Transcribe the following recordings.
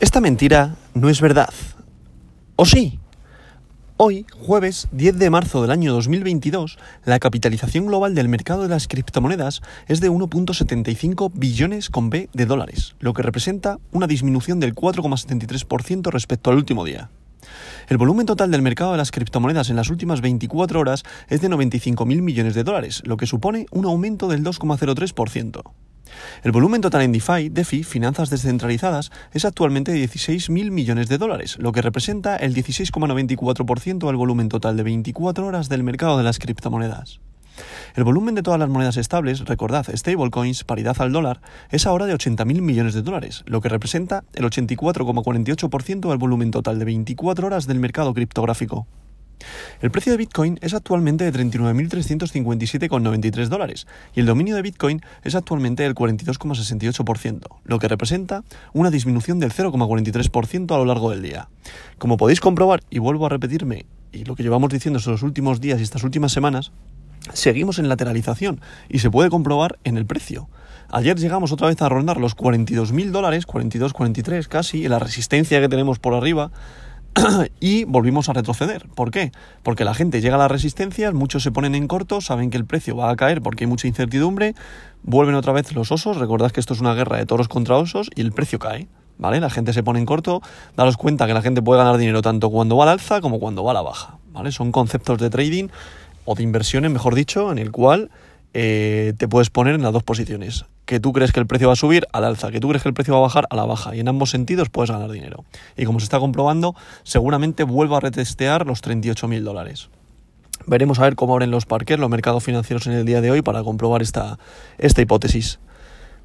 Esta mentira no es verdad. ¿O sí? Hoy, jueves 10 de marzo del año 2022, la capitalización global del mercado de las criptomonedas es de 1.75 billones con B de dólares, lo que representa una disminución del 4,73% respecto al último día. El volumen total del mercado de las criptomonedas en las últimas 24 horas es de 95.000 millones de dólares, lo que supone un aumento del 2,03%. El volumen total en DeFi, DeFi, finanzas descentralizadas, es actualmente de 16.000 millones de dólares, lo que representa el 16,94% del volumen total de 24 horas del mercado de las criptomonedas. El volumen de todas las monedas estables, recordad, stablecoins, paridad al dólar, es ahora de 80.000 millones de dólares, lo que representa el 84,48% del volumen total de 24 horas del mercado criptográfico. El precio de Bitcoin es actualmente de 39.357,93 dólares y el dominio de Bitcoin es actualmente del 42,68%, lo que representa una disminución del 0,43% a lo largo del día. Como podéis comprobar, y vuelvo a repetirme, y lo que llevamos diciendo estos últimos días y estas últimas semanas, seguimos en lateralización y se puede comprobar en el precio. Ayer llegamos otra vez a rondar los 42.000 dólares, 42, 43 casi, y la resistencia que tenemos por arriba y volvimos a retroceder. ¿Por qué? Porque la gente llega a las resistencias, muchos se ponen en corto, saben que el precio va a caer porque hay mucha incertidumbre, vuelven otra vez los osos, recordad que esto es una guerra de toros contra osos y el precio cae. ¿Vale? La gente se pone en corto, daros cuenta que la gente puede ganar dinero tanto cuando va al alza como cuando va a la baja. ¿Vale? Son conceptos de trading o de inversiones, mejor dicho, en el cual eh, te puedes poner en las dos posiciones. Que tú crees que el precio va a subir al alza, que tú crees que el precio va a bajar a la baja. Y en ambos sentidos puedes ganar dinero. Y como se está comprobando, seguramente vuelvo a retestear los 38.000 dólares. Veremos a ver cómo abren los parques, los mercados financieros en el día de hoy para comprobar esta, esta hipótesis.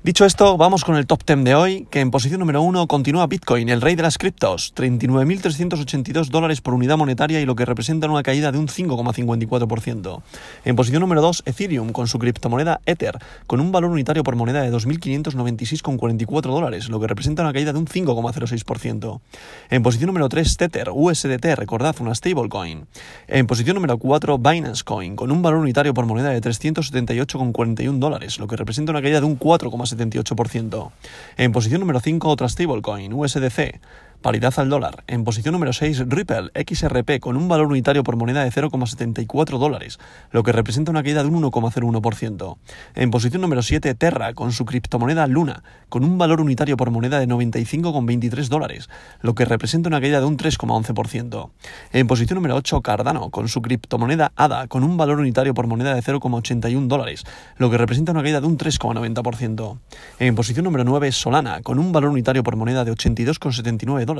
Dicho esto, vamos con el top 10 de hoy, que en posición número 1 continúa Bitcoin, el rey de las criptos, 39.382 dólares por unidad monetaria y lo que representa una caída de un 5,54%. En posición número 2, Ethereum, con su criptomoneda Ether, con un valor unitario por moneda de 2.596,44 dólares, lo que representa una caída de un 5,06%. En posición número 3, Tether, USDT, recordad, una stablecoin. En posición número 4, Binance Coin, con un valor unitario por moneda de 378,41 dólares, lo que representa una caída de un 4,6%. 78%. En posición número 5, otra stablecoin, USDC, paridad al dólar. En posición número 6, Ripple XRP con un valor unitario por moneda de 0,74 dólares, lo que representa una caída de un 1,01%. En posición número 7, Terra con su criptomoneda Luna con un valor unitario por moneda de 95,23 dólares, lo que representa una caída de un 3,11%. En posición número 8, Cardano con su criptomoneda ADA con un valor unitario por moneda de 0,81 dólares, lo que representa una caída de un 3,90%. En posición número 9, Solana con un valor unitario por moneda de 82,79 dólares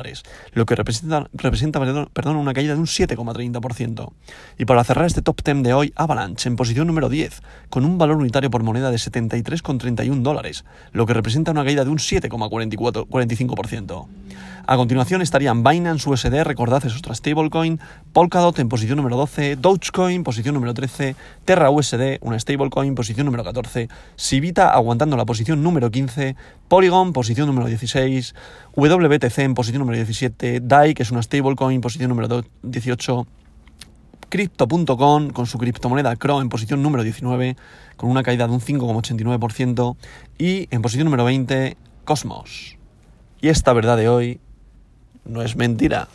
lo que representa, representa perdón, una caída de un 7,30%. Y para cerrar este top 10 de hoy, Avalanche en posición número 10, con un valor unitario por moneda de 73,31 dólares, lo que representa una caída de un 7,45%. A continuación estarían Binance USD, recordad es otra stablecoin, Polkadot en posición número 12, Dogecoin posición número 13, Terra USD, una stablecoin, posición número 14, Sivita aguantando la posición número 15, Polygon posición número 16, WTC en posición número 17, DAI que es una stablecoin, posición número 18, Crypto.com con su criptomoneda CRO en posición número 19 con una caída de un 5,89% y en posición número 20 Cosmos. Y esta verdad de hoy no es mentira.